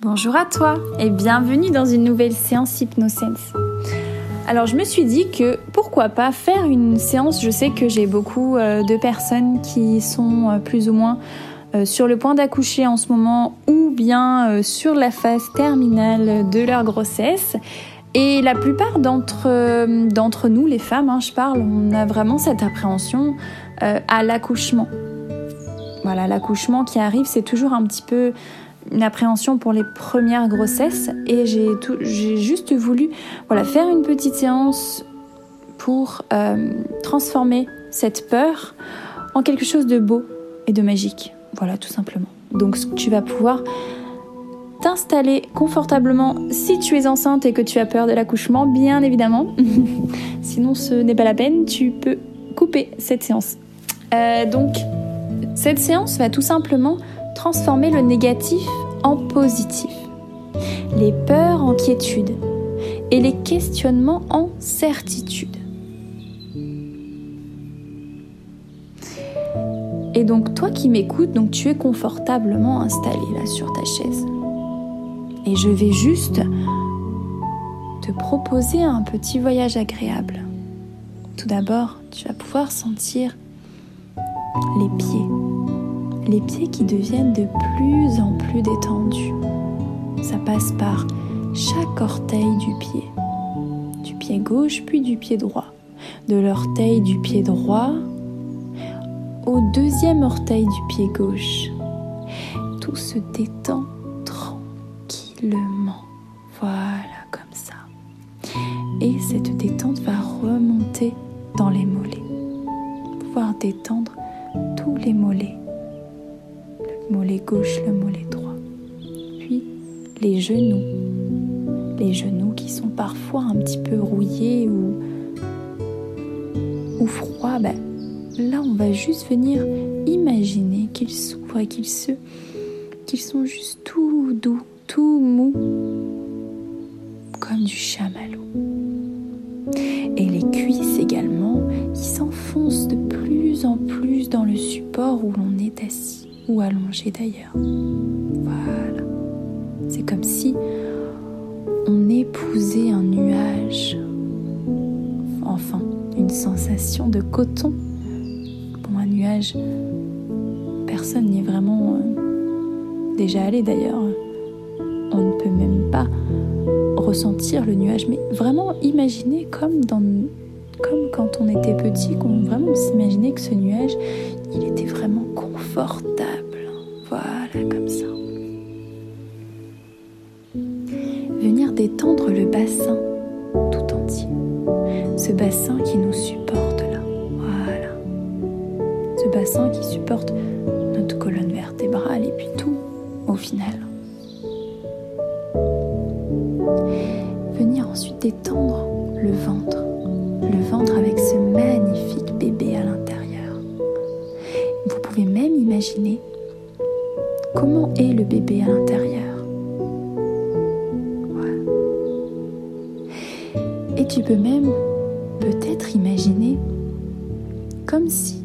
Bonjour à toi et bienvenue dans une nouvelle séance HypnoSense. Alors je me suis dit que pourquoi pas faire une séance, je sais que j'ai beaucoup euh, de personnes qui sont euh, plus ou moins euh, sur le point d'accoucher en ce moment ou bien sur la phase terminale de leur grossesse. Et la plupart d'entre, nous, les femmes, hein, je parle, on a vraiment cette appréhension à l'accouchement. Voilà, l'accouchement qui arrive, c'est toujours un petit peu une appréhension pour les premières grossesses et j'ai juste voulu voilà, faire une petite séance pour euh, transformer cette peur en quelque chose de beau et de magique. Voilà, tout simplement. Donc tu vas pouvoir t'installer confortablement si tu es enceinte et que tu as peur de l'accouchement, bien évidemment. Sinon, ce n'est pas la peine, tu peux couper cette séance. Euh, donc, cette séance va tout simplement transformer le négatif en positif, les peurs en quiétude et les questionnements en certitude. Et donc toi qui m'écoutes, donc tu es confortablement installé là sur ta chaise. Et je vais juste te proposer un petit voyage agréable. Tout d'abord, tu vas pouvoir sentir les pieds les pieds qui deviennent de plus en plus détendus. Ça passe par chaque orteil du pied, du pied gauche puis du pied droit, de l'orteil du pied droit au deuxième orteil du pied gauche. Tout se détend tranquillement. Voilà, comme ça. Et cette détente va remonter dans les mollets. Pouvoir détendre tous les mollets mollet gauche, le mollet droit. Puis les genoux. Les genoux qui sont parfois un petit peu rouillés ou, froids. Ben, là, on va juste venir imaginer qu'ils s'ouvrent et qu'ils sont juste tout doux, tout mous, comme du chamallow. Et les cuisses également, qui s'enfoncent de plus en plus dans le support où l'on est assis ou allongé d'ailleurs. Voilà. C'est comme si on épousait un nuage. Enfin, une sensation de coton. Bon, un nuage, personne n'y est vraiment euh, déjà allé d'ailleurs. On ne peut même pas ressentir le nuage, mais vraiment imaginer comme dans comme quand on était petit, qu'on vraiment s'imaginait que ce nuage, il était vraiment confortable. Voilà, comme ça. Venir détendre le bassin tout entier. Ce bassin qui nous supporte là. Voilà. Ce bassin qui supporte notre colonne vertébrale et puis tout au final. Venir ensuite détendre le ventre. Le ventre avec ce magnifique bébé à l'intérieur pouvez même imaginer comment est le bébé à l'intérieur. Et tu peux même peut-être imaginer comme si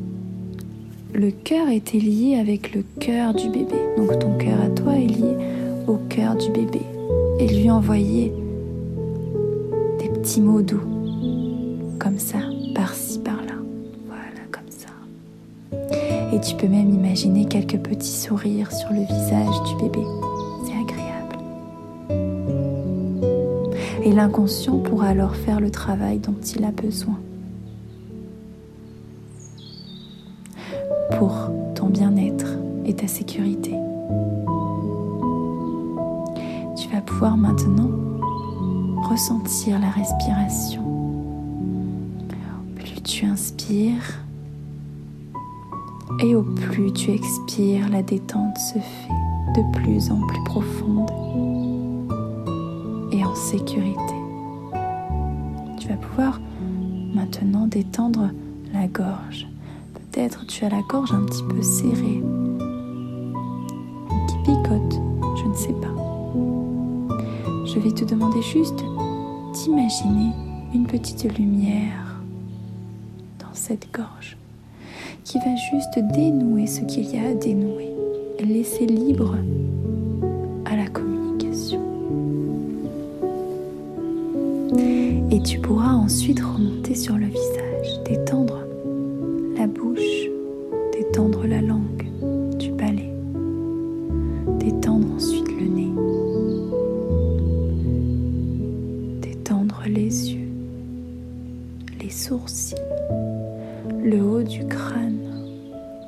le cœur était lié avec le cœur du bébé. Donc ton cœur à toi est lié au cœur du bébé. Et lui envoyer des petits mots doux, comme ça, par-ci, par-là. Et tu peux même imaginer quelques petits sourires sur le visage du bébé. C'est agréable. Et l'inconscient pourra alors faire le travail dont il a besoin. Pour ton bien-être et ta sécurité. Tu vas pouvoir maintenant ressentir la respiration. Plus tu inspires, et au plus tu expires, la détente se fait de plus en plus profonde et en sécurité. Tu vas pouvoir maintenant détendre la gorge. Peut-être tu as la gorge un petit peu serrée, qui picote, je ne sais pas. Je vais te demander juste d'imaginer une petite lumière dans cette gorge qui va juste dénouer ce qu'il y a à dénouer, laisser libre à la communication. Et tu pourras ensuite remonter sur le visage, détendre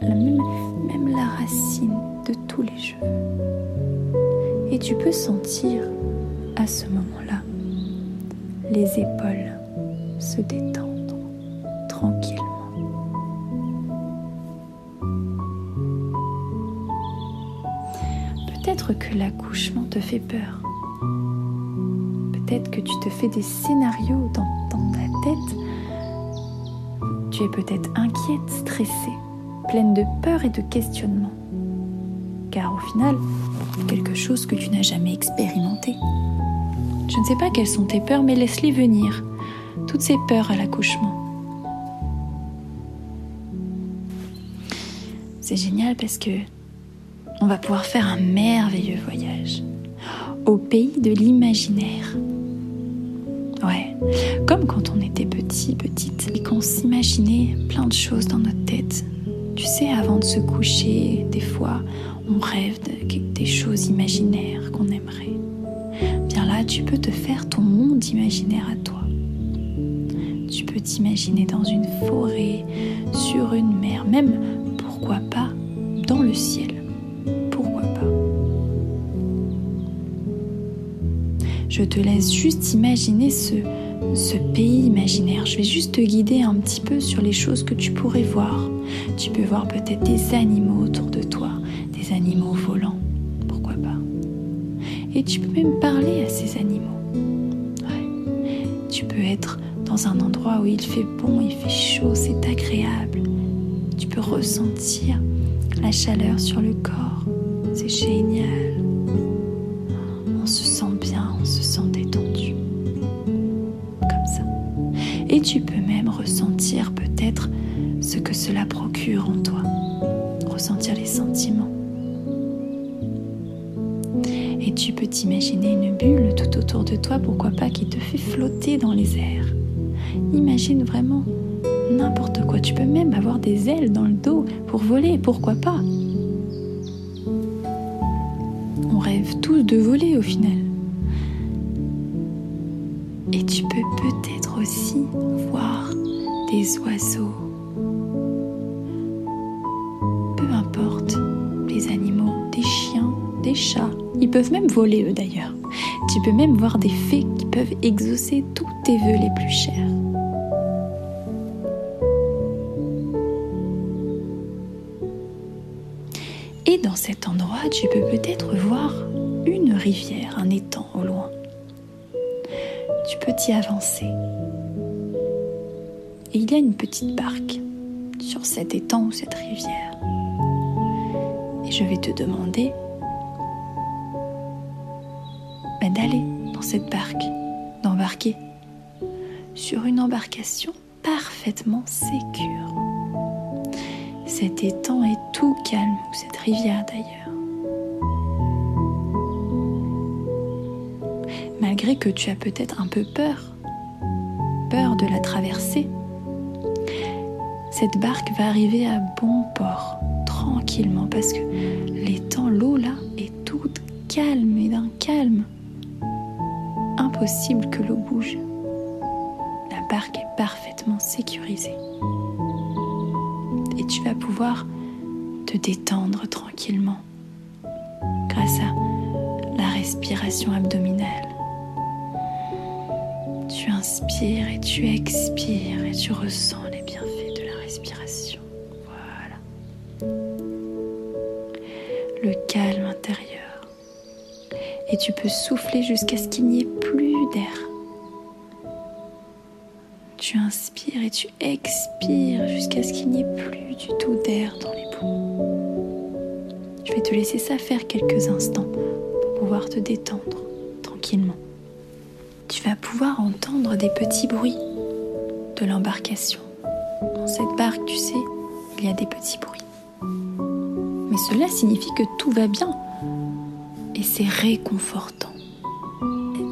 même, la racine de tous les cheveux. Et tu peux sentir à ce moment-là les épaules se détendre tranquillement. Peut-être que l'accouchement te fait peur. Peut-être que tu te fais des scénarios dans ta tête. Tu es peut-être inquiète, stressée, pleine de peur et de questionnement. Car au final, quelque chose que tu n'as jamais expérimenté. Je ne sais pas quelles sont tes peurs, mais laisse-les venir. Toutes ces peurs à l'accouchement. C'est génial parce que on va pouvoir faire un merveilleux voyage au pays de l'imaginaire. Ouais, comme quand on était petit, petite, et qu'on s'imaginait plein de choses dans notre tête. Tu sais, avant de se coucher, des fois, on rêve de, des choses imaginaires qu'on aimerait tu peux te faire ton monde imaginaire à toi. Tu peux t'imaginer dans une forêt, sur une mer, même, pourquoi pas, dans le ciel. Pourquoi pas Je te laisse juste imaginer ce pays imaginaire. Je vais juste te guider un petit peu sur les choses que tu pourrais voir. Tu peux voir peut-être des animaux autour de toi, des animaux volants et tu peux même parler à ces animaux. Tu peux être dans un endroit où il fait bon, il fait chaud, c'est agréable. Tu peux ressentir la chaleur sur le corps. C'est génial. On se sent bien, on se sent détendu. Comme ça. Et tu peux même ressentir peut-être ce que cela procure en toi. Ressentir les sentiments tu peux t'imaginer une bulle tout autour de toi, pourquoi pas, qui te fait flotter dans les airs. Imagine vraiment n'importe quoi. Tu peux même avoir des ailes dans le dos pour voler, pourquoi pas. On rêve tous de voler au final. Et tu peux peut-être aussi voir des oiseaux. Chats, ils peuvent même voler eux d'ailleurs. Tu peux même voir des fées qui peuvent exaucer tous tes vœux les plus chers. Et dans cet endroit, tu peux peut-être voir une rivière, un étang au loin. Tu peux t'y avancer. Et il y a une petite barque sur cet étang ou cette rivière. Et je vais te demander cette barque, d'embarquer sur une embarcation parfaitement sécure. Cet étang est tout calme, ou cette rivière d'ailleurs. Malgré que tu as peut-être un peu peur, peur de la traverser, cette barque va arriver à bon port, tranquillement, parce que l'étang, l'eau là, est toute calme et d'un calme que l'eau bouge. La barque est parfaitement sécurisée. Et tu vas pouvoir te détendre tranquillement grâce à la respiration abdominale. Tu inspires et tu expires et tu ressens les bienfaits de la respiration. Voilà. Le calme intérieur et tu peux souffler jusqu'à ce qu'il n'y ait plus d'air. Tu inspires et tu expires jusqu'à ce qu'il n'y ait plus du tout d'air dans les poumons. Je vais te laisser ça faire quelques instants pour pouvoir te détendre tranquillement. Tu vas pouvoir entendre des petits bruits de l'embarcation. Dans cette barque, tu sais, il y a des petits bruits. Mais cela signifie que tout va bien et c'est réconfortant.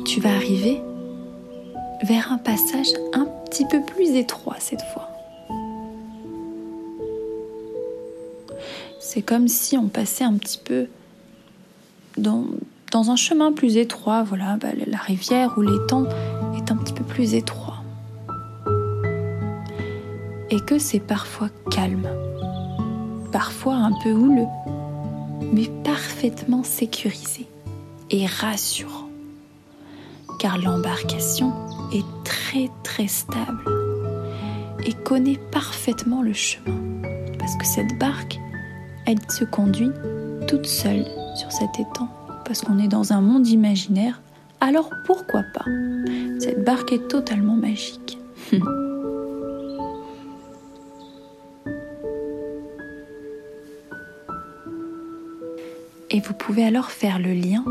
Tu vas arriver vers un passage un petit peu plus étroit cette fois. C'est comme si on passait un petit peu dans, un chemin plus étroit. Voilà, bah, la rivière ou l'étang est un petit peu plus étroit. Et que c'est parfois calme, parfois un peu houleux, mais parfaitement sécurisé et rassurant. Car l'embarcation est très très stable et connaît parfaitement le chemin. Parce que cette barque, elle se conduit toute seule sur cet étang. Parce qu'on est dans un monde imaginaire. Alors pourquoi pas? Cette barque est totalement magique. Et vous pouvez alors faire le lien,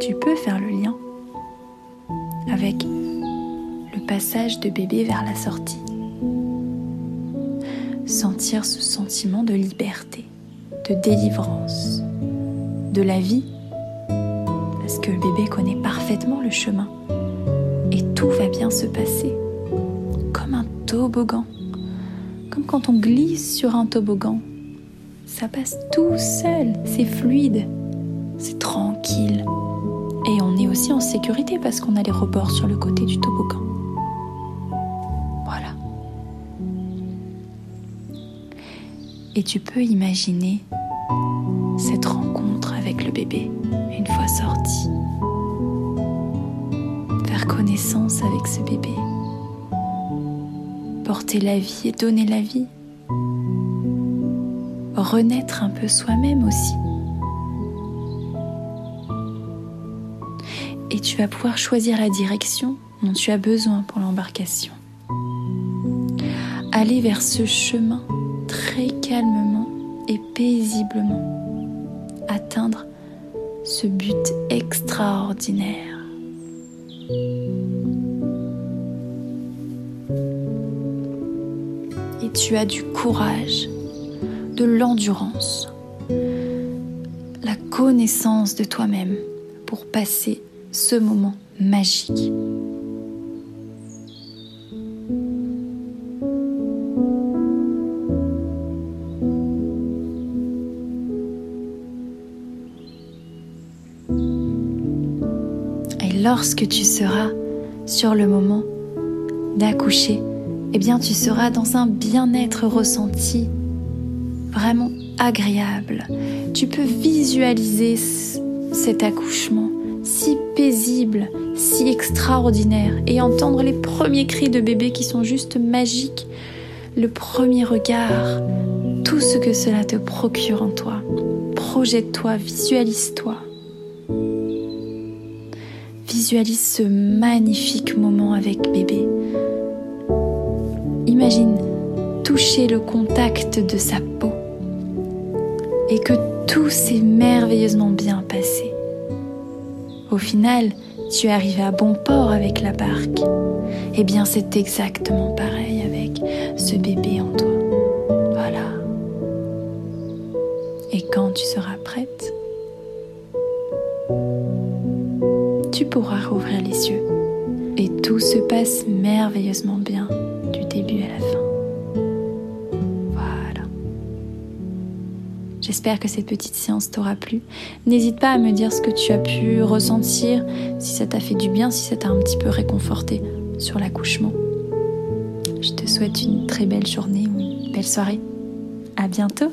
tu peux faire le lien avec le passage de bébé vers la sortie. Sentir ce sentiment de liberté, de délivrance, de la vie, parce que le bébé connaît parfaitement le chemin. Et tout va bien se passer, comme un toboggan, comme quand on glisse sur un toboggan ça passe tout seul, c'est fluide, c'est tranquille. Et on est aussi en sécurité parce qu'on a les rebords sur le côté du toboggan. Voilà. Et tu peux imaginer cette rencontre avec le bébé une fois sorti. Faire connaissance avec ce bébé. Porter la vie et donner la vie renaître un peu soi-même aussi. Et tu vas pouvoir choisir la direction dont tu as besoin pour l'embarcation. Aller vers ce chemin très calmement et paisiblement. Atteindre ce but extraordinaire. Et tu as du courage de l'endurance, la connaissance de toi-même pour passer ce moment magique. Et lorsque tu seras sur le moment d'accoucher, eh bien tu seras dans un bien-être ressenti vraiment agréable. Tu peux visualiser cet accouchement si paisible, si extraordinaire et entendre les premiers cris de bébé qui sont juste magiques, le premier regard, tout ce que cela te procure en toi. Projette-toi, visualise-toi. Visualise ce magnifique moment avec bébé. Imagine toucher le contact de sa peau et que tout s'est merveilleusement bien passé. Au final, tu es arrivé à bon port avec la barque. Eh bien, c'est exactement pareil avec ce bébé en toi. Voilà. Et quand tu seras prête, tu pourras rouvrir les yeux. Et tout se passe merveilleusement bien du début à la fin. J'espère que cette petite séance t'aura plu. N'hésite pas à me dire ce que tu as pu ressentir, si ça t'a fait du bien, si ça t'a un petit peu réconforté sur l'accouchement. Je te souhaite une très belle journée ou une belle soirée. À bientôt!